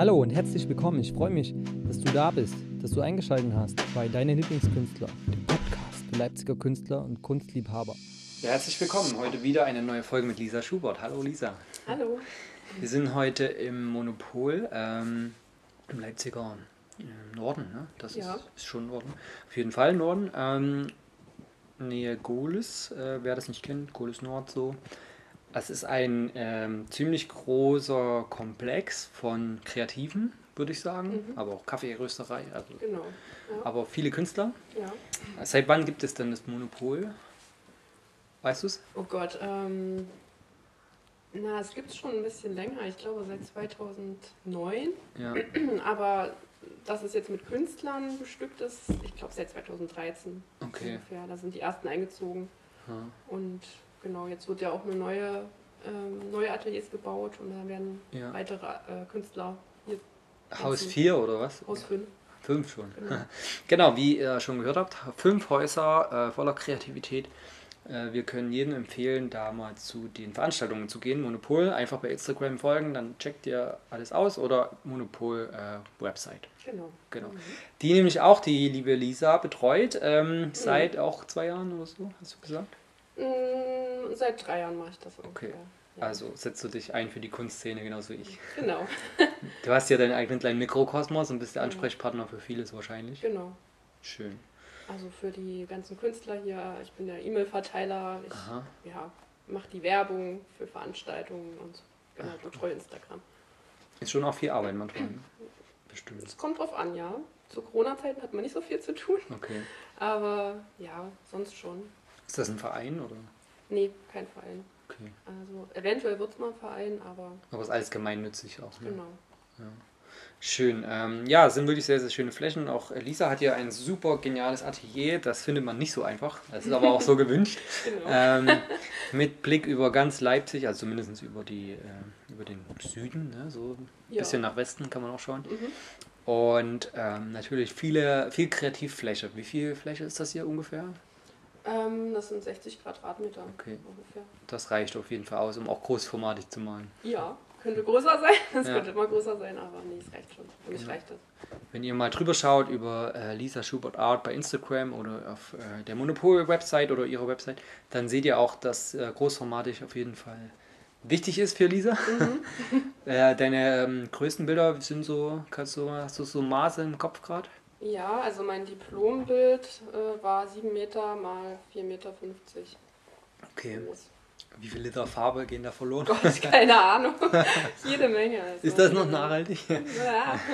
Hallo und herzlich willkommen. Ich freue mich, dass du da bist, dass du eingeschaltet hast bei Deine Lieblingskünstler, dem Podcast für Leipziger Künstler und Kunstliebhaber. Ja, herzlich willkommen. Heute wieder eine neue Folge mit Lisa Schubert. Hallo Lisa. Hallo. Wir sind heute im Monopol ähm, im Leipziger äh, Norden. Ne? Das Ja. ist, ist schon Norden. Auf jeden Fall Norden. Ähm, Nähe Gohlis, äh, wer das nicht kennt, Gohlis Nord so. Es ist ein ähm, ziemlich großer Komplex von Kreativen, würde ich sagen, aber auch Kaffeerösterei, also, Genau. Ja. aber viele Künstler. ja. Seit wann gibt es denn das Monopol? Weißt du es? Oh Gott. Ähm, na, es gibt es schon ein bisschen länger. Ich glaube seit 2009. Ja. Aber dass es jetzt mit Künstlern bestückt ist, ich glaube seit 2013 Okay. ungefähr. Da sind die ersten eingezogen. Ja. Und genau, jetzt wird ja auch eine neue, ähm, neue Ateliers gebaut und da werden Ja. weitere äh, Künstler hier Haus 4 oder was? Haus 5. Fünf schon. Genau. Genau, wie ihr schon gehört habt, fünf Häuser äh, voller Kreativität. Äh, wir können jedem empfehlen, da mal zu den Veranstaltungen zu gehen. Monopol, einfach bei Instagram folgen, dann checkt ihr alles aus oder Monopol äh, Website. Genau. Genau. Mhm. Die nämlich auch die liebe Lisa betreut, ähm, seit auch zwei Jahren oder so, hast du gesagt? Mm, Seit drei Jahren mache ich das ungefähr. Ja. Also setzt du dich ein für die Kunstszene genauso wie ich. Genau, Du hast ja deinen eigenen kleinen Mikrokosmos und bist der Ansprechpartner für vieles wahrscheinlich. genau. Schön. Also für die ganzen Künstler hier, ich bin der E-Mail-Verteiler, ich Aha. ja, mache die Werbung für Veranstaltungen und so. genau, betreue Instagram. Ist schon auch viel Arbeit manchmal. Bestimmt. Es kommt drauf an, ja. Zu Corona-Zeiten hat man nicht so viel zu tun, Okay. aber ja, sonst schon. Ist das ein Verein oder? Nee, kein Verein. Okay. Also eventuell wird es mal ein Verein, aber Aber ist alles gemeinnützig auch. Ne? genau. Schön. Ähm, ja, es sind wirklich sehr, sehr schöne Flächen. Auch Lisa hat ja ein super geniales Atelier. Das findet man nicht so einfach. Das ist aber auch so gewünscht. Genau. Ähm, mit Blick über ganz Leipzig, also zumindest über, die, äh, über den Süden, ne? so ein Ja. bisschen nach Westen kann man auch schauen. Mhm. Und ähm, natürlich viele, viel Kreativfläche. Wie viel Fläche ist das hier ungefähr? Ähm, das sind 60 Quadratmeter Okay. ungefähr. Das reicht auf jeden Fall aus, um auch großformatig zu malen. Ja, könnte größer sein. Es Ja. könnte immer größer sein, aber nee, es reicht schon. Für mich Genau. reicht das. Wenn ihr mal drüber schaut über äh, Lisa Schubert Art bei Instagram oder auf äh, der Monopol-Website oder ihrer Website, dann seht ihr auch, dass äh, großformatig auf jeden Fall wichtig ist für Lisa. äh, deine ähm, größten Bilder sind so, kannst du, hast du so Maße im Kopf gerade? Ja, also mein Diplombild äh, war 7 Meter mal 4,50 Meter Okay. groß. Wie viel Liter Farbe gehen da verloren? Gott, keine Ahnung. Jede Menge. Also. Ist das noch nachhaltig? Ja.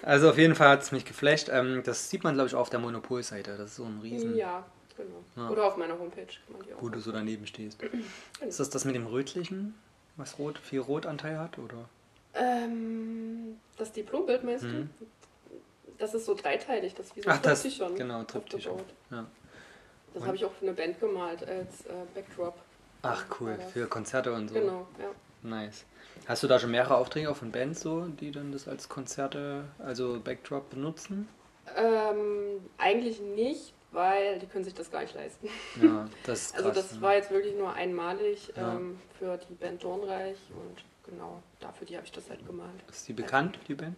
Also auf jeden Fall hat es mich geflasht. Ähm, das sieht man, glaube ich, auch auf der Monopol-Seite. Das ist so ein riesen, ja, genau. Ja. Oder auf meiner Homepage kann man die auch. wo du so daneben stehst. Ist das das mit dem Rötlichen, was rot, viel Rotanteil hat? Oder? Ähm, das Diplombild meinst Mhm. du? Das ist so dreiteilig, das ist wie so Ach, ein das, Triptychon genau, Triptychon. Ja. Das habe ich auch für eine Band gemalt als äh, Backdrop. Ach cool, das. für Konzerte und so. Genau, ja. Nice. Hast du da schon mehrere Aufträge auch von Bands so, die dann das als Konzerte, also Backdrop benutzen? Ähm, eigentlich nicht, weil die können sich das gar nicht leisten. Ja, das ist krass. Also das ne? war jetzt wirklich nur einmalig Ja. ähm, für die Band Dornreich und genau dafür die habe ich das halt gemalt. Ist die bekannt, die Band?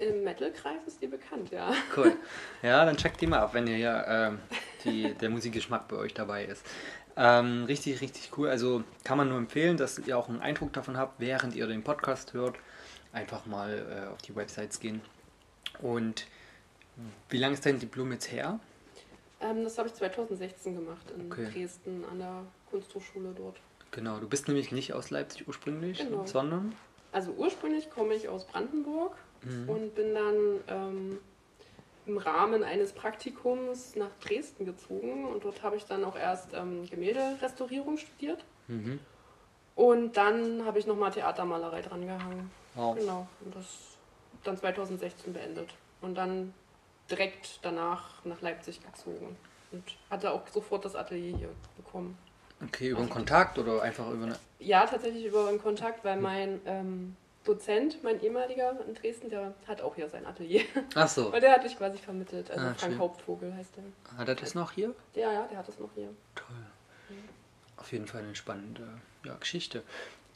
Im Metal-Kreis ist die bekannt, ja. Cool. Ja, dann checkt die mal ab, wenn ihr hier ähm, die, der Musikgeschmack bei euch dabei ist. Ähm, richtig, richtig cool. Also kann man nur empfehlen, dass ihr auch einen Eindruck davon habt, während ihr den Podcast hört. Einfach mal äh, auf die Websites gehen. Und wie lange ist dein Diplom jetzt her? Ähm, das habe ich 2016 gemacht in Okay. Dresden an der Kunsthochschule dort. Genau, du bist nämlich nicht aus Leipzig ursprünglich, Genau. sondern Also ursprünglich komme ich aus Brandenburg Mhm. und bin dann ähm, im Rahmen eines Praktikums nach Dresden gezogen und dort habe ich dann auch erst ähm, Gemälderestaurierung studiert mhm. und dann habe ich nochmal Theatermalerei drangehangen. wow. Genau, und das dann 2016 beendet und dann direkt danach nach Leipzig gezogen und hatte auch sofort das Atelier hier bekommen. Okay, über einen Kontakt oder einfach über eine. Ja, tatsächlich über einen Kontakt, weil mein ähm, Dozent, mein ehemaliger in Dresden, der hat auch hier sein Atelier. Ach so. Und der hat mich quasi vermittelt. Also Ah, Frank schön. Hauptvogel heißt der. Hat er das noch hier? Ja, ja, der hat das noch hier. Toll. Auf jeden Fall eine spannende ja, Geschichte.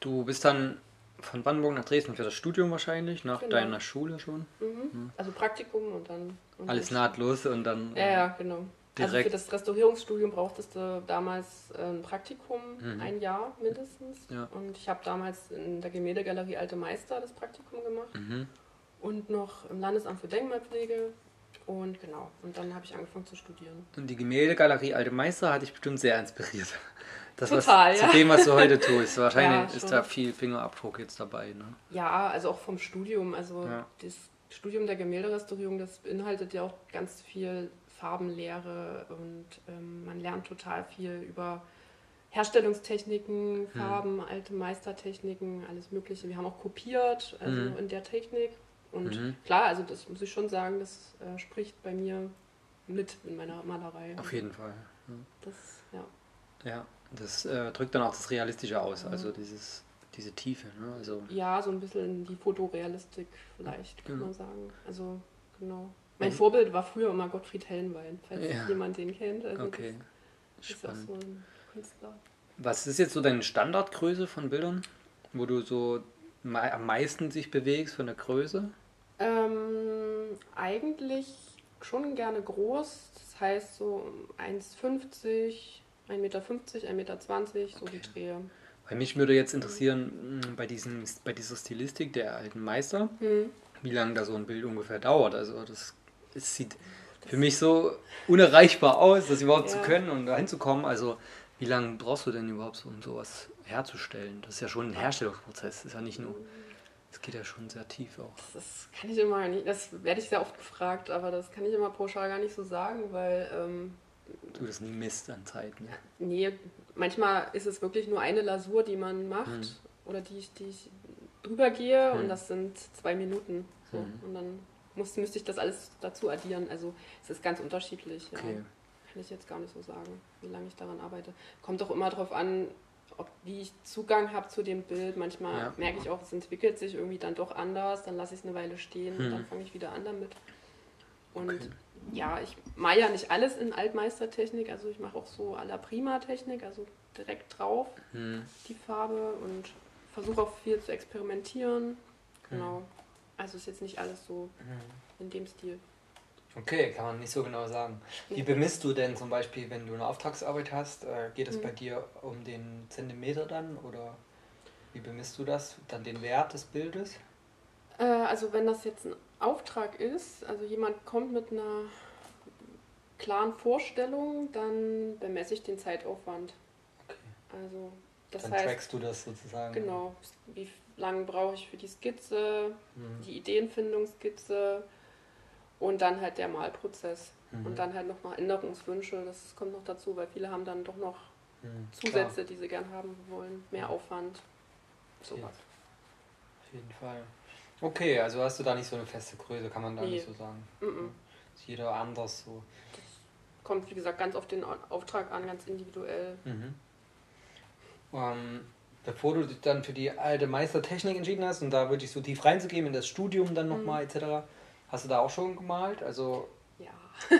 Du bist dann von Brandenburg nach Dresden für das Studium wahrscheinlich, nach Genau. deiner Schule schon. Mhm. Also Praktikum und dann. und Alles nahtlos und dann. Ja, ja, genau. Also Direkt. für das Restaurierungsstudium brauchtest du damals äh, ein Praktikum, Mhm. ein Jahr mindestens. Ja. Und ich habe damals in der Gemäldegalerie Alte Meister das Praktikum gemacht Mhm. und noch im Landesamt für Denkmalpflege. Und genau, und dann habe ich angefangen zu studieren. Und die Gemäldegalerie Alte Meister hat dich bestimmt sehr inspiriert. Das Total, was, ja. Zu dem, was du heute tust. Wahrscheinlich Ja, ist da viel Fingerabdruck jetzt dabei. Ne? Ja, also auch vom Studium. Also Ja. das Studium der Gemälderestaurierung, das beinhaltet ja auch ganz viel Farbenlehre und ähm, man lernt total viel über Herstellungstechniken, Farben, alte Meistertechniken, alles Mögliche. Wir haben auch kopiert, also Mhm. in der Technik. Und Mhm. klar, also das muss ich schon sagen, das äh, spricht bei mir mit in meiner Malerei. Auf jeden Fall. Das, ja. Ja, das äh, drückt dann auch das Realistische aus, also dieses, diese Tiefe. Ne? Also, ja, so ein bisschen die Fotorealistik vielleicht, kann Genau. man sagen. Also, genau. Mein Mhm. Vorbild war früher immer Gottfried Hellenwein, falls Ja. jemand den kennt. Also okay, das ist auch so ein Künstler. Was ist jetzt so deine Standardgröße von Bildern, wo du so am meisten sich bewegst von der Größe? Ähm, eigentlich schon gerne groß, das heißt so 1,50, 1,50 Meter, 1,20 Meter, so die Drehe. Weil mich würde jetzt interessieren, mh, bei, diesen, bei dieser Stilistik der alten Meister, Hm. wie lange da so ein Bild ungefähr dauert. Also das, es sieht für mich so unerreichbar aus, das überhaupt zu Ja. können und da hinzukommen. Also wie lange brauchst du denn überhaupt, so, um sowas herzustellen? Das ist ja schon ein Herstellungsprozess, das ist ja nicht nur, es geht ja schon sehr tief auch. Das kann ich immer nicht, das werde ich sehr oft gefragt, aber das kann ich immer pauschal gar nicht so sagen, weil ähm, Du das misst an Zeit. Ne? Nee, manchmal ist es wirklich nur eine Lasur, die man macht Hm. oder die ich, die ich drüber gehe Hm. und das sind zwei Minuten. So. Hm. Und dann muss, müsste ich das alles dazu addieren. Also es ist ganz unterschiedlich. Ja. Okay. Kann ich jetzt gar nicht so sagen, wie lange ich daran arbeite. Kommt auch immer darauf an, ob, wie ich Zugang habe zu dem Bild. Manchmal Ja. merke ich auch, es entwickelt sich irgendwie dann doch anders. Dann lasse ich es eine Weile stehen Hm. und dann fange ich wieder an damit. Und Okay. ja, ich mache ja nicht alles in Altmeistertechnik, also ich mache auch so à la Prima-Technik, also direkt drauf Hm. die Farbe und versuche auch viel zu experimentieren. Genau. Also ist jetzt nicht alles so in dem Stil. Okay, kann man nicht so genau sagen. Wie bemisst du denn zum Beispiel, wenn du eine Auftragsarbeit hast, äh, geht es Mhm. bei dir um den Zentimeter dann oder wie bemisst du das, dann den Wert des Bildes? Äh, also wenn das jetzt ein Auftrag ist, also jemand kommt mit einer klaren Vorstellung, dann bemesse ich den Zeitaufwand. Okay. Also das dann heißt, trackst du das sozusagen. genau, wie lange brauche ich für die Skizze, Mhm. die Ideenfindungsskizze und dann halt der Malprozess. Mhm. Und dann halt nochmal Änderungswünsche, das kommt noch dazu, weil viele haben dann doch noch Mhm, Zusätze, die sie gern haben wollen, mehr. Aufwand, sowas. Klar, auf jeden Fall. Okay, also hast du da nicht so eine feste Größe, kann man da Nee. nicht so sagen. Mhm. Ist jeder anders so. Kommt, wie gesagt, ganz auf den Au- Auftrag an, ganz individuell. Mhm. Bevor du dich dann für die alte Meistertechnik entschieden hast und da wirklich so tief reinzugehen in das Studium dann nochmal etc., hast du da auch schon gemalt? Also Ja,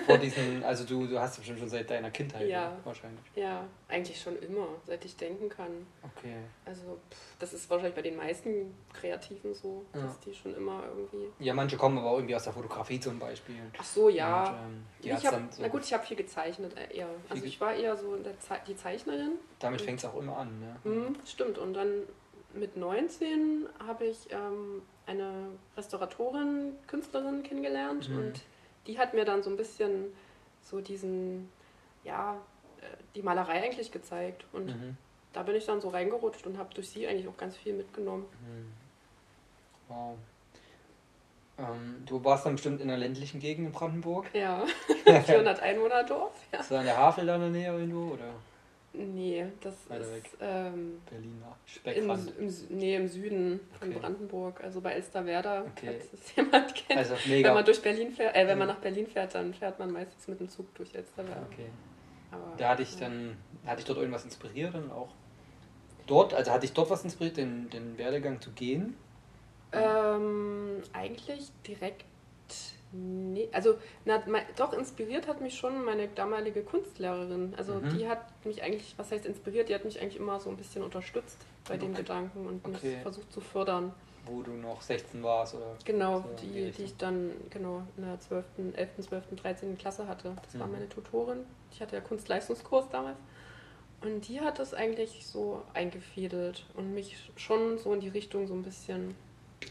vor diesen, also du, du hast bestimmt schon seit deiner Kindheit Ja. ne? wahrscheinlich. ja, eigentlich schon immer, seit ich denken kann. Okay. Also pff, das ist wahrscheinlich bei den meisten Kreativen so, Ja. dass die schon immer irgendwie... Ja, manche kommen aber auch irgendwie aus der Fotografie zum Beispiel. Ach so, ja. Und, ähm, die ich hab, so, Na gut, ich habe viel gezeichnet äh, eher. Also ich war eher so der Ze die Zeichnerin. damit fängt es auch immer an. Ne? Mhm, stimmt. Und dann mit 19 habe ich ähm, eine Restauratorin, Künstlerin kennengelernt Mhm. und die hat mir dann so ein bisschen so diesen, ja, äh, die Malerei eigentlich gezeigt. Und Mhm. da bin ich dann so reingerutscht und habe durch sie eigentlich auch ganz viel mitgenommen. Mhm. Wow. Ähm, du warst dann bestimmt in der ländlichen Gegend in Brandenburg. Ja, 400 Einwohner-Dorf. Ja. Ist da in der Havel da in der Nähe irgendwo oder Nee, das Weiter ist ähm, Berliner im, Speckrand? im, Sü- nee, im Süden von Okay. Brandenburg, also bei Elsterwerda, Okay. falls es jemand kennt. Also Wenn mega. man durch Berlin fährt, äh, wenn man nach Berlin fährt, dann fährt man meistens mit dem Zug durch Elsterwerda. Okay. Aber, Da hatte ich dann, hatte ich dort irgendwas inspiriert dann auch. Dort, also hatte ich dort was inspiriert, den, den Werdegang zu gehen? Ähm, eigentlich direkt. Nee, also na, mei- doch inspiriert hat mich schon meine damalige Kunstlehrerin. Also Mhm. die hat mich eigentlich, was heißt inspiriert, die hat mich eigentlich immer so ein bisschen unterstützt. bei dem Gedanken und Okay. mich versucht zu fördern. Wo du noch 16 warst oder. Genau, So die die, die ich dann genau in der 12., 11., 12., 13. Klasse hatte. Das war Mhm. meine Tutorin. Ich hatte ja Kunstleistungskurs damals. Und die hat das eigentlich so eingefädelt und mich schon so in die Richtung so ein bisschen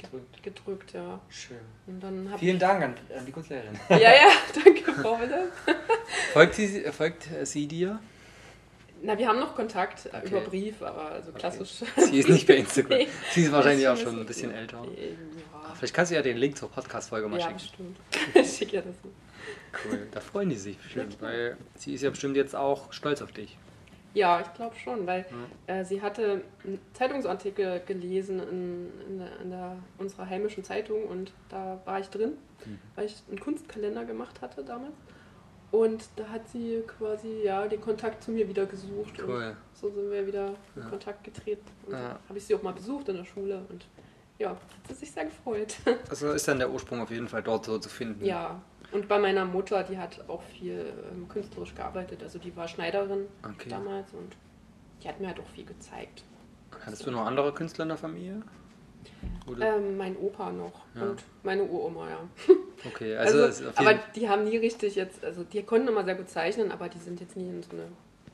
Gedrückt. gedrückt, ja. Schön. Vielen Dank an, an die Kunstlehrerin. Ja, ja, danke, Frau Wille. Folgt sie, folgt sie dir? Na, wir haben noch Kontakt äh, Okay. über Brief, aber also klassisch. Sie ist nicht bei Instagram. Nee. Sie ist wahrscheinlich auch schon ein bisschen älter. Ja. Ah, Vielleicht kannst du ja den Link zur Podcast-Folge mal Ja, schicken. bestimmt. Schick ja das. Cool. Da freuen die sich bestimmt, weil sie ist ja bestimmt jetzt auch stolz auf dich. Ja, ich glaube schon, weil Ja. äh, sie hatte einen Zeitungsartikel gelesen in, in, der, in der, unserer heimischen Zeitung und da war ich drin, Mhm. weil ich einen Kunstkalender gemacht hatte damals. Und da hat sie quasi ja den Kontakt zu mir wieder gesucht. Und Cool. so sind wir wieder in Ja. Kontakt getreten. Und Ja. habe ich sie auch mal besucht in der Schule und ja, hat sie sich sehr gefreut. Also ist dann der Ursprung auf jeden Fall dort so zu finden. ja. Und bei meiner Mutter, die hat auch viel ähm, künstlerisch gearbeitet. Also die war Schneiderin Okay. damals und die hat mir halt auch viel gezeigt. Hattest du noch andere Künstler in der Familie? Ähm, mein Opa noch Ja. und meine Uroma, ja. okay, also, Also, aber die haben nie richtig jetzt, also die konnten immer sehr gut zeichnen, aber die sind jetzt nie in so eine,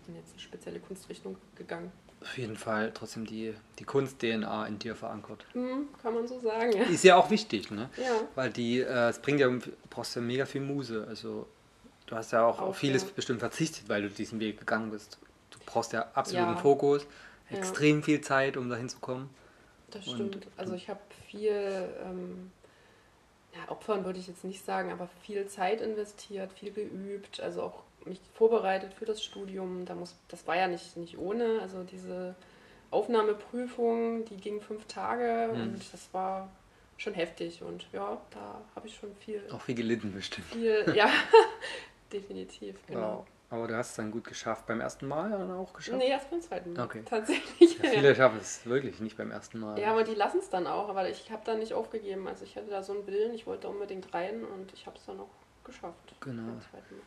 in jetzt eine spezielle Kunstrichtung gegangen. Auf jeden Fall trotzdem die, die Kunst-DNA in dir verankert. Hm, kann man so sagen, ja. Ist ja auch wichtig, ne? Ja, Weil die, äh, es bringt ja, du brauchst ja mega viel Muse. Also du hast ja auch, Auch, auf vieles ja. bestimmt verzichtet, weil du diesen Weg gegangen bist. Du brauchst ja absoluten Ja. Fokus, extrem viel Zeit, um dahin zu kommen. das Und stimmt. Also ich habe viel, ähm, ja, Opfern würde ich jetzt nicht sagen, aber viel Zeit investiert, viel geübt, also auch mich vorbereitet für das Studium. Da muss, das war ja nicht, nicht ohne. Also diese Aufnahmeprüfung, die ging fünf Tage Mhm. und das war schon heftig. Und ja, da habe ich schon viel, Auch viel gelitten bestimmt. viel, ja, definitiv, genau. Wow. Aber du hast es dann gut geschafft. Beim ersten Mal dann auch geschafft? Nee, erst beim zweiten Mal. Okay. Tatsächlich. Ja, viele schaffen es wirklich nicht beim ersten Mal. Ja, aber die lassen es dann auch, aber ich habe da nicht aufgegeben. Also ich hatte da so einen Willen, ich wollte da unbedingt rein und ich habe es dann auch geschafft. Genau. beim zweiten Mal.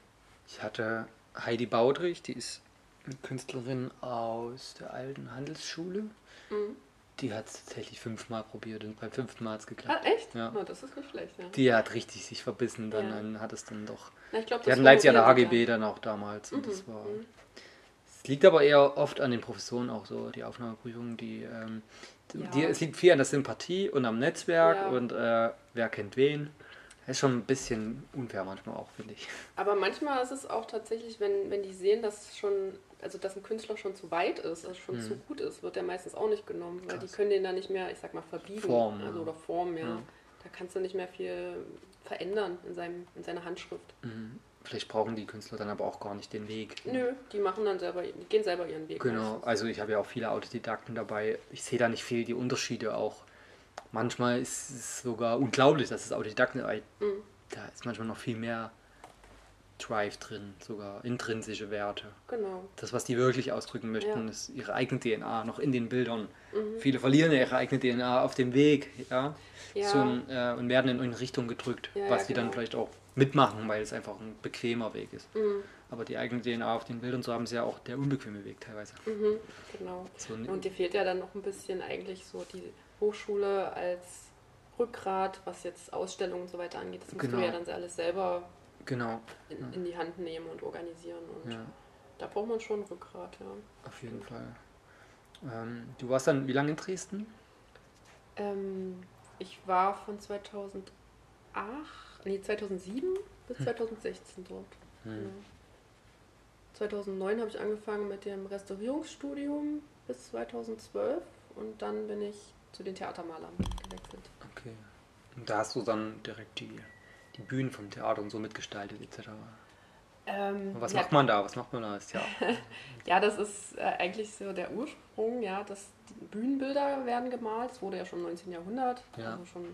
Ich hatte Heidi Baudrich, die ist eine Künstlerin aus der alten Handelsschule. Mhm. Die hat es tatsächlich fünfmal probiert und beim fünften Mal hat es geklappt. Ah, echt? Ja. Na, das ist nicht schlecht, ja. Die hat richtig sich verbissen, dann, Ja. dann hat es dann doch. Na, ich glaub, Die hatten Leipzig an der HGB dann auch damals. Und dann. das war. Mhm. Es liegt aber eher oft an den Professoren auch so, die Aufnahmeprüfungen, die, ähm, Ja. die es liegt viel an der Sympathie und am Netzwerk und äh, wer kennt wen. Ist schon ein bisschen unfair manchmal auch, finde ich. Aber manchmal ist es auch tatsächlich, wenn, wenn die sehen, dass schon, also dass ein Künstler schon zu weit ist, also schon Mhm. zu gut ist, wird der meistens auch nicht genommen, weil Krass. die können den dann nicht mehr, ich sag mal, verbiegen. Formen, ja. also, oder formen, ja. Ja. Da kannst du nicht mehr viel verändern in, seinem, in seiner Handschrift. Mhm. Vielleicht brauchen die Künstler dann aber auch gar nicht den Weg. Nö, die machen dann selber, die gehen selber ihren Weg. Genau, meistens. also ich habe ja auch viele Autodidakten dabei. Ich sehe da nicht viel die Unterschiede auch. Manchmal ist es sogar unglaublich, dass es Autodidakten, weil Mhm. da ist manchmal noch viel mehr Drive drin, sogar intrinsische Werte. Genau. Das, was die wirklich ausdrücken möchten, Ja. ist ihre eigene DNA noch in den Bildern. Mhm. Viele verlieren ja ihre eigene DNA auf dem Weg, ja, Ja. Zum, äh, und werden in irgendeine Richtung gedrückt, Ja, was die dann genau. vielleicht auch mitmachen, weil es einfach ein bequemer Weg ist. Mhm. Aber die eigene DNA auf den Bildern zu haben, ist ja auch der unbequeme Weg teilweise. Mhm. Genau. So, Und dir fehlt ja dann noch ein bisschen eigentlich so die Hochschule als Rückgrat, was jetzt Ausstellungen und so weiter angeht. Das musst Genau. du ja dann alles selber genau, in, Ja. in die Hand nehmen und organisieren. Und ja. da braucht man schon Rückgrat, ja. Auf jeden Fall. Ähm, du warst dann wie lange in Dresden? Ähm, ich war von 2008, nee, 2007 bis 2016 dort. Hm. Ja. 2009 habe ich angefangen mit dem Restaurierungsstudium bis 2012 und dann bin ich zu den Theatermalern gewechselt. Okay. Und da hast du dann direkt die, die Bühnen vom Theater und so mitgestaltet etc. Ähm, Und was ja, macht man da? Was macht man da als Theater? Ja, das ist äh, eigentlich so der Ursprung, ja, dass die Bühnenbilder werden gemalt. Es wurde ja schon im 19. Jahrhundert, Ja. also schon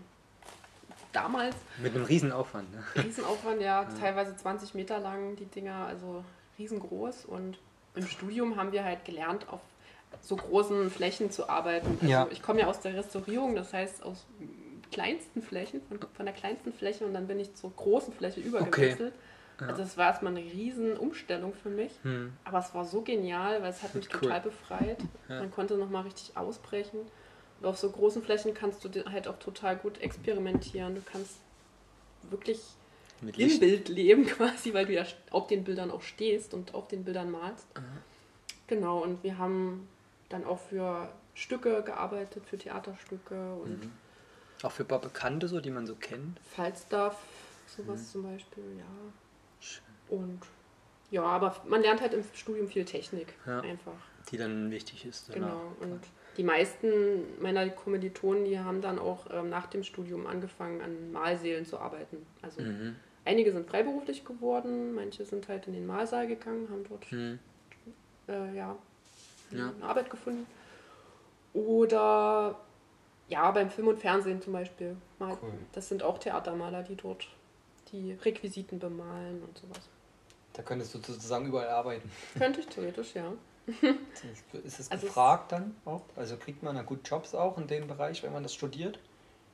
damals. Mit einem riesen Aufwand. Ne? Riesenaufwand, ja, teilweise 20 Meter lang die Dinger, also riesengroß. Und im Studium haben wir halt gelernt, auf so großen Flächen zu arbeiten. Also Ja. ich komme ja aus der Restaurierung, das heißt aus kleinsten Flächen, von, von der kleinsten Fläche und dann bin ich zur großen Fläche übergewechselt. Ja. Also das war erstmal eine riesen Umstellung für mich. Hm. Aber es war so genial, weil es hat mich Cool. total befreit. Ja. Man konnte nochmal richtig ausbrechen. Und auf so großen Flächen kannst du halt auch total gut experimentieren. Du kannst wirklich Mit im Licht. Bild leben quasi, weil du ja auf den Bildern auch stehst und auf den Bildern malst. Aha. Genau, und wir haben dann auch für Stücke gearbeitet, für Theaterstücke und Mhm. Auch für paar Bekannte, so, die man so kennt. Falstaff, sowas Mhm. zum Beispiel, ja. Schön. Und ja, aber man lernt halt im Studium viel Technik Ja. einfach. Die dann wichtig ist. danach. Genau. Und die meisten meiner Kommilitonen, die haben dann auch ähm, nach dem Studium angefangen, an Malsälen zu arbeiten. Also Mhm. einige sind freiberuflich geworden, manche sind halt in den Malsaal gegangen, haben dort Mhm. äh, ja, Ja. eine Arbeit gefunden. Oder ja, beim Film und Fernsehen zum Beispiel. Mal, Cool. Das sind auch Theatermaler, die dort die Requisiten bemalen und sowas. Da könntest du sozusagen überall arbeiten. Könnte ich theoretisch, ja. Ist es Also gefragt dann auch? Also kriegt man da gut Jobs auch in dem Bereich, wenn man das studiert?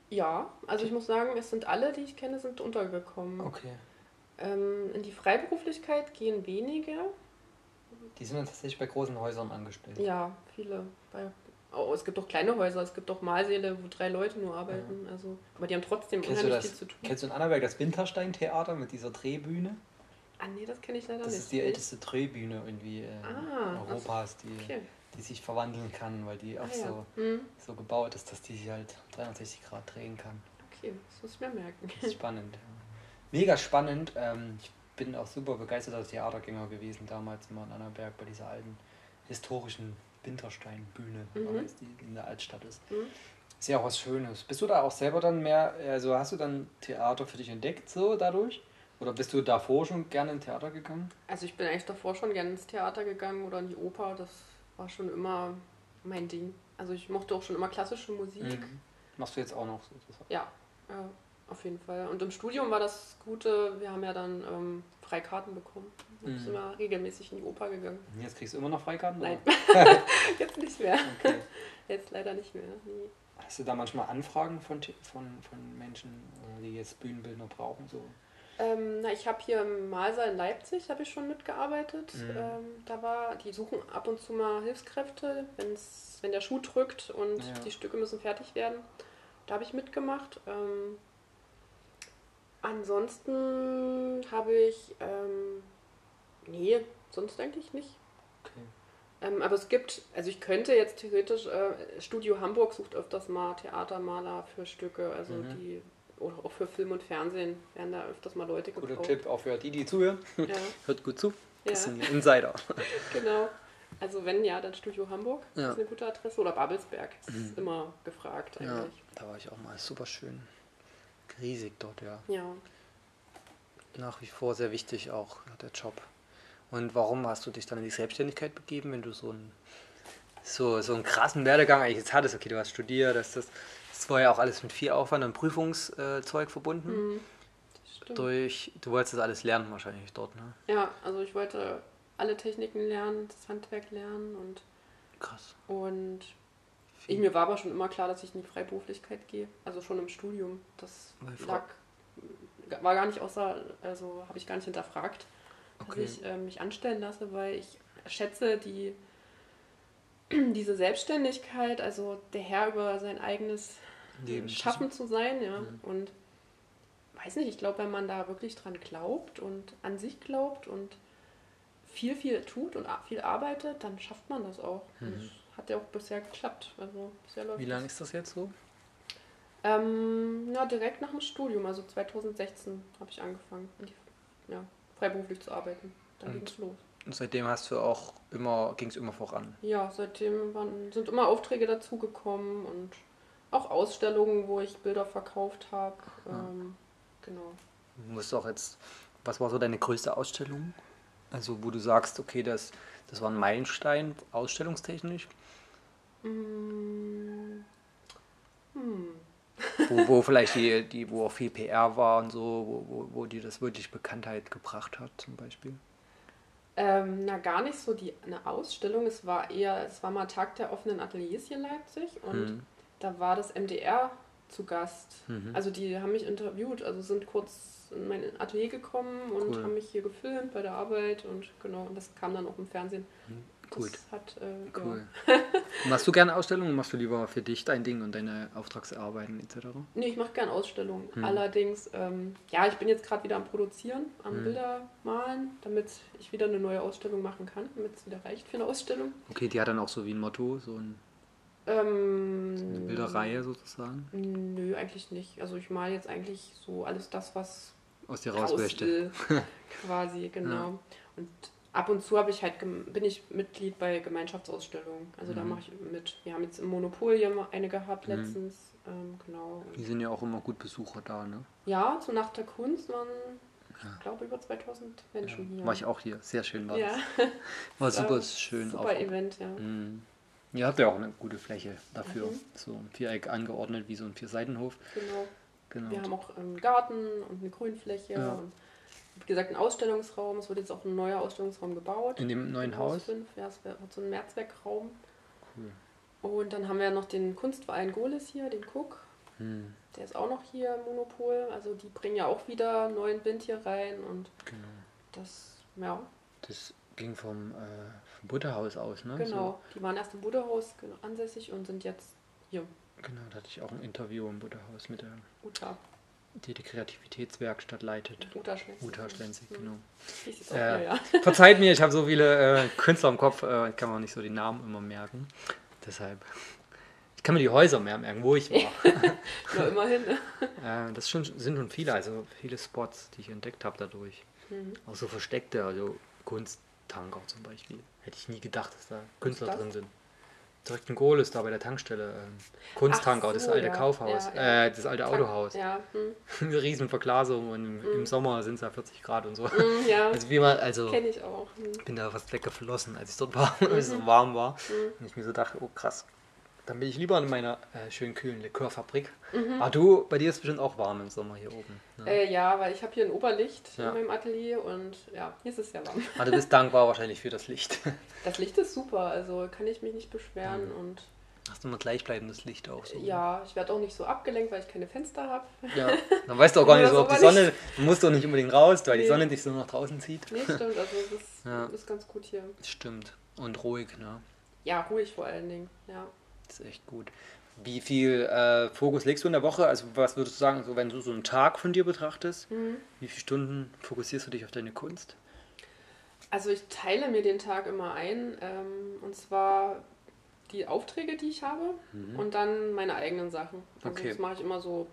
Ja, also ich muss sagen, es sind alle, die ich kenne, sind untergekommen. Okay. Ähm, in die Freiberuflichkeit gehen wenige. Die sind dann tatsächlich bei großen Häusern angestellt. Ja, viele. Bei, oh, es gibt auch kleine Häuser, es gibt auch Malsäle, wo drei Leute nur arbeiten. Also, aber die haben trotzdem Kennst unheimlich das, viel zu tun. kennst du in Annaberg das Winterstein-Theater mit dieser Drehbühne? Ah nee, das kenne ich leider Das nicht. ist die älteste Drehbühne irgendwie äh, Ah, Europas, die, Okay. die sich verwandeln kann, weil die auch Ah, ja. so, Hm, so gebaut ist, dass die sich halt 360 Grad drehen kann. okay, das muss ich mir merken. Das ist spannend. Ja. Mega spannend. Ähm, ich bin auch super begeisterter Theatergänger gewesen damals immer in Annaberg bei dieser alten historischen Wintersteinbühne, Mhm. die in der Altstadt ist. Hm. Ist ja auch was Schönes. Bist du da auch selber dann mehr, also hast du dann Theater für dich entdeckt so dadurch? Oder bist du davor schon gerne in Theater gegangen? Also ich bin eigentlich davor schon gerne ins Theater gegangen oder in die Oper. Das war schon immer mein Ding. Also ich mochte auch schon immer klassische Musik. Mhm. Machst du jetzt auch noch so? Ja, ja, auf jeden Fall. Und im Studium war das Gute, wir haben ja dann ähm, Freikarten bekommen. Wir Mhm. sind immer regelmäßig in die Oper gegangen. Jetzt kriegst du immer noch Freikarten? Nein, jetzt nicht mehr. Okay. Jetzt leider nicht mehr. Nee. Hast du da manchmal Anfragen von, von, von Menschen, äh, die jetzt Bühnenbildner brauchen? So? Ähm, na, ich habe hier im Malsaal in Leipzig habe ich schon mitgearbeitet. Mhm. Ähm, da war, die suchen ab und zu mal Hilfskräfte, wenn's, wenn der Schuh drückt und Ja. die Stücke müssen fertig werden. Da habe ich mitgemacht. Ähm, ansonsten habe ich, ähm, nee, sonst eigentlich nicht. Okay. Ähm, aber es gibt, also ich könnte jetzt theoretisch, äh, Studio Hamburg sucht öfters mal Theatermaler für Stücke, also Mhm. die, oder auch für Film und Fernsehen werden da öfters mal Leute Guter gebraucht. Tipp auch für die, die zuhören. Ja, Hört gut zu. ja, Das sind Insider. genau. Also wenn ja, dann Studio Hamburg Ja. ist eine gute Adresse oder Babelsberg ist Mhm. immer gefragt Ja, eigentlich. da war ich auch mal. Super schön. Riesig dort, ja. Ja. Nach wie vor sehr wichtig auch der Job. Und warum hast du dich dann in die Selbstständigkeit begeben, wenn du so einen, so, so einen krassen Werdegang eigentlich jetzt hattest? Okay, du hast studiert, das, das, das war ja auch alles mit viel Aufwand und Prüfungszeug verbunden. Mhm. Durch, du wolltest das alles lernen wahrscheinlich dort, ne? Ja, also ich wollte alle Techniken lernen, das Handwerk lernen und, Krass. und ich, mir war aber schon immer klar, dass ich in die Freiberuflichkeit gehe. Also schon im Studium. Das lag, war gar nicht außer, also habe ich gar nicht hinterfragt, dass Okay. ich äh, mich anstellen lasse, weil ich schätze die diese Selbstständigkeit, also der Herr über sein eigenes Leben. Schaffen zu sein, ja. Mhm. Und weiß nicht, ich glaube, wenn man da wirklich dran glaubt und an sich glaubt und viel, viel tut und viel arbeitet, dann schafft man das auch. Mhm. das hat ja auch bisher geklappt. Also bisher läuft Wie lange ist das jetzt so? Ähm, na, direkt nach dem Studium, also 2016 habe ich angefangen, ja, freiberuflich zu arbeiten. Dann Und- ging es los. Und seitdem hast du auch immer, ging es immer voran. Ja, seitdem waren, sind immer Aufträge dazugekommen und auch Ausstellungen, wo ich Bilder verkauft habe. Ja. Ähm, genau. Du musst auch jetzt, was war so deine größte Ausstellung? Also wo du sagst, okay, das, das war ein Meilenstein, ausstellungstechnisch, Mm, Hm. wo, wo vielleicht die, die, wo auch viel PR war und so, wo, wo, wo dir das wirklich Bekanntheit gebracht hat, zum Beispiel. Ähm, na, gar nicht so die, eine Ausstellung. Es war eher, es war mal Tag der offenen Ateliers hier in Leipzig und Hm. da war das MDR zu Gast. Mhm. Also die haben mich interviewt, also sind kurz in mein Atelier gekommen und Cool. haben mich hier gefilmt bei der Arbeit und genau, und das kam dann auch im Fernsehen. Gut. Das hat, äh, Cool. Ja. Machst du gerne Ausstellungen? Machst du lieber für dich dein Ding und deine Auftragsarbeiten etc.? Nee, ich mache gern Ausstellungen. Hm. Allerdings, ähm, ja, ich bin jetzt gerade wieder am Produzieren, am Hm. Bilder malen, damit ich wieder eine neue Ausstellung machen kann, damit es wieder reicht für eine Ausstellung. Okay, die hat dann auch so wie ein Motto, so ein, Ähm, eine Bilderreihe sozusagen, Nö, eigentlich nicht. Also ich male jetzt eigentlich so alles das, was aus dir raus möchte. quasi, genau. Ja. Und ab und zu habe ich halt bin ich Mitglied bei Gemeinschaftsausstellungen. Also da Mhm. mache ich mit. Wir haben jetzt im Monopol hier mal eine gehabt Mhm. letztens. Ähm, genau. Die sind ja auch immer gut Besucher da, ne? Ja, zur Nacht der Kunst waren, ich glaube, über 2000 Menschen hier. War ich auch hier, sehr schön war Ja, das. War Das war super schön. super auch. Event, ja. Mhm. Ihr habt ja auch eine gute Fläche dafür. Mhm. So ein Viereck angeordnet wie so ein Vierseitenhof. Genau. Genau. Wir haben auch einen Garten und eine Grünfläche Ja. und wie gesagt einen Ausstellungsraum. Es wird jetzt auch ein neuer Ausstellungsraum gebaut. In dem neuen Haus. 5, ja, es wird so ein Mehrzweckraum. Cool. Und dann haben wir noch den Kunstverein Goles hier, den Cook. Hm, Der ist auch noch hier im Monopol. Also die bringen ja auch wieder neuen Wind hier rein und genau. das, ja, Das ging vom, äh, vom Butterhaus aus, ne? genau. Die waren erst im genau, ansässig und sind jetzt hier. So, genau, da hatte ich auch ein Interview im Butterhaus mit der, Uta. Die die Kreativitätswerkstatt leitet. Uta Schleswig. Uta Schlenzig, Mhm. genau. Auch Äh, hier, ja. Verzeiht mir, ich habe so viele äh, Künstler im Kopf, äh, ich kann mir auch nicht so die Namen immer merken. Deshalb. Ich kann mir die Häuser mehr merken, wo ich war. Nur immerhin. ne? äh, das schon, sind schon viele, also viele Spots, die ich entdeckt habe dadurch. Mhm. Auch so versteckte, also Kunsttanker zum Beispiel. Hätte ich nie gedacht, dass da Künstler drin sind. Direkt ein Goal ist da bei der Tankstelle. Ähm, Kunsttanker, so, das alte ja. Kaufhaus, Ja, ja. Äh, das alte Autohaus. Ja, hm. Eine riesen Verglasung und im, im Sommer sind es ja 40 Grad und so. Hm, ja. Also wie man, also kenne ich auch. Hm. bin da fast weggeflossen, als ich dort war, weil es so warm war. Mhm. Und ich mir so dachte, oh krass, dann bin ich lieber in meiner äh, schönen kühlen Likörfabrik. Mhm. Ah du, bei dir ist es bestimmt auch warm im Sommer hier oben. Ne? Äh, ja, weil ich habe hier ein Oberlicht Ja. in meinem Atelier und ja, hier ist es sehr warm. Ah, du bist dankbar wahrscheinlich für das Licht. Das Licht ist super, also kann ich mich nicht beschweren Mhm. und Hast du immer gleichbleibendes Licht auch so? ja, ich werde auch nicht so abgelenkt, weil ich keine Fenster habe. Ja, dann weißt du auch gar nicht so, ob die Sonne, du musst doch nicht unbedingt raus, weil die Nee. Sonne dich so nach draußen zieht. Nee, stimmt, also das Ja. ist ganz gut hier. Stimmt. Und ruhig, ne? Ja, ruhig vor allen Dingen, ja. Das ist echt gut. Wie viel äh, Fokus legst du in der Woche? Also was würdest du sagen, so wenn du so einen Tag von dir betrachtest, Mhm. wie viele Stunden fokussierst du dich auf deine Kunst? Also ich teile mir den Tag immer ein ähm, und zwar die Aufträge, die ich habe und dann meine eigenen Sachen. Also Mhm. Okay. das mache ich immer so,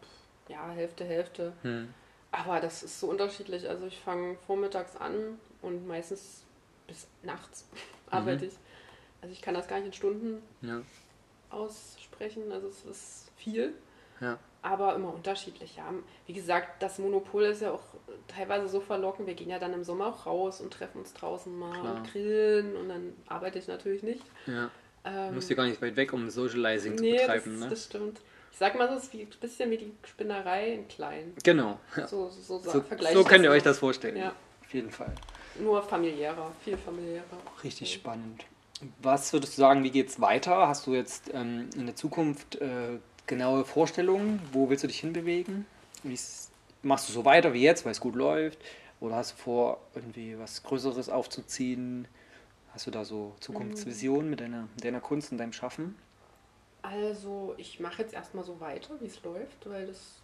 ja, Hälfte, Hälfte. Hm. Aber das ist so unterschiedlich. Also ich fange vormittags an und meistens bis nachts arbeite ich. Also ich kann das gar nicht in Stunden Ja. Aussprechen. Also es ist viel, Ja. aber immer unterschiedlich. Ja. Wie gesagt, das Monopol ist ja auch teilweise so verlockend. Wir gehen ja dann im Sommer auch raus und treffen uns draußen mal Klar. und grillen und dann arbeite ich natürlich nicht. ja. Du Ähm, musst ja gar nicht weit weg, um Socializing zu nee, das, betreiben, ne? das stimmt. Ich sag mal so, es ist wie, ein bisschen wie die Spinnerei in klein. Genau. Ja. So, so, so, So, so könnt ihr euch das vorstellen. Ja. Auf jeden Fall. Nur familiärer, viel familiärer. Richtig spannend. Was würdest du sagen, wie geht es weiter? Hast du jetzt ähm, in der Zukunft äh, genaue Vorstellungen? Wo willst du dich hinbewegen? Wie's, machst du so weiter wie jetzt, weil es gut läuft? Oder hast du vor, irgendwie was Größeres aufzuziehen? Hast du da so Zukunftsvisionen mit deiner, deiner Kunst und deinem Schaffen? Also, ich mache jetzt erstmal so weiter, wie es läuft, weil das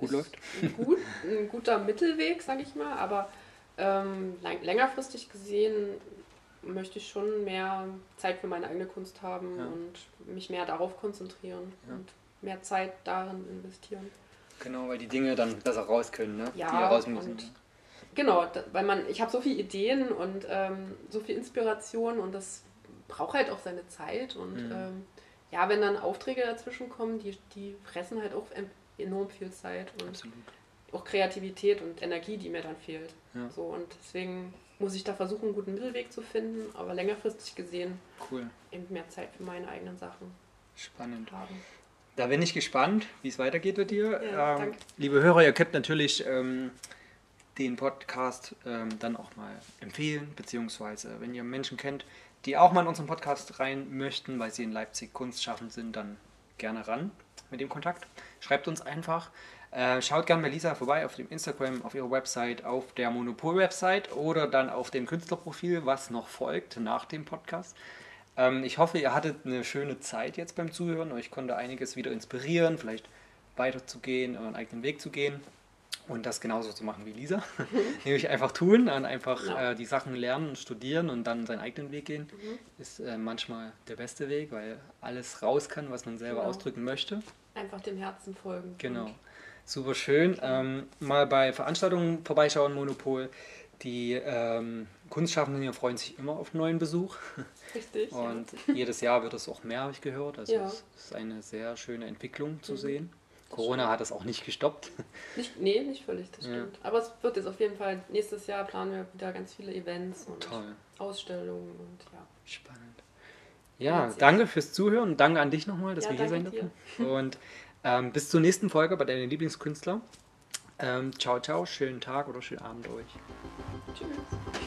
Gut läuft? Ein, gut, ein guter Mittelweg, sage ich mal. Aber ähm, längerfristig gesehen möchte ich schon mehr Zeit für meine eigene Kunst haben Ja. und mich mehr darauf konzentrieren Ja. und mehr Zeit darin investieren. Genau, weil die Dinge dann besser raus können, ne? Ja, die raus müssen. Genau, da, weil man, ich habe so viele Ideen und ähm, so viel Inspiration und das braucht halt auch seine Zeit. Und Mhm. ähm, ja, wenn dann Aufträge dazwischen kommen, die, die fressen halt auch enorm viel Zeit und Absolut. auch Kreativität und Energie, die mir dann fehlt. Ja. So, und deswegen muss ich da versuchen, einen guten Mittelweg zu finden, aber längerfristig gesehen Cool. eben mehr Zeit für meine eigenen Sachen Spannend. haben. Da bin ich gespannt, wie es weitergeht mit dir. Ja, ähm, liebe Hörer, ihr könnt natürlich ähm, den Podcast ähm, dann auch mal empfehlen, beziehungsweise wenn ihr Menschen kennt, die auch mal in unseren Podcast rein möchten, weil sie in Leipzig kunstschaffend sind, dann gerne ran. mit dem Kontakt. Schreibt uns einfach. Äh, schaut gerne bei Lisa vorbei auf dem Instagram, auf ihrer Website, auf der Monopol-Website oder dann auf dem Künstlerprofil, was noch folgt nach dem Podcast. Ähm, ich hoffe, ihr hattet eine schöne Zeit jetzt beim Zuhören. Euch konnte einiges wieder inspirieren, vielleicht weiterzugehen, euren eigenen Weg zu gehen und das genauso zu machen wie Lisa. Nämlich einfach tun und einfach ja. äh, die Sachen lernen und studieren und dann seinen eigenen Weg gehen. Mhm. Ist äh, manchmal der beste Weg, weil alles raus kann, was man selber genau. ausdrücken möchte. Einfach dem Herzen folgen. Genau. Super schön. Ähm, mal bei Veranstaltungen vorbeischauen, Monopol. Die ähm, Kunstschaffenden hier freuen sich immer auf neuen Besuch. Richtig. Und ja. jedes Jahr wird es auch mehr, habe ich gehört. Also ja. es ist eine sehr schöne Entwicklung zu mhm. sehen. Corona hat das auch nicht gestoppt. Nicht, nee, nicht völlig, das stimmt. Ja. Aber es wird jetzt auf jeden Fall, nächstes Jahr planen wir wieder ganz viele Events und Toll. Ausstellungen und ja. Spannend. Ja, danke fürs Zuhören und danke an dich nochmal, dass wir hier sein dürfen. Und ähm, bis zur nächsten Folge bei deinen Lieblingskünstler. Ähm, ciao, ciao, schönen Tag oder schönen Abend euch. Tschüss.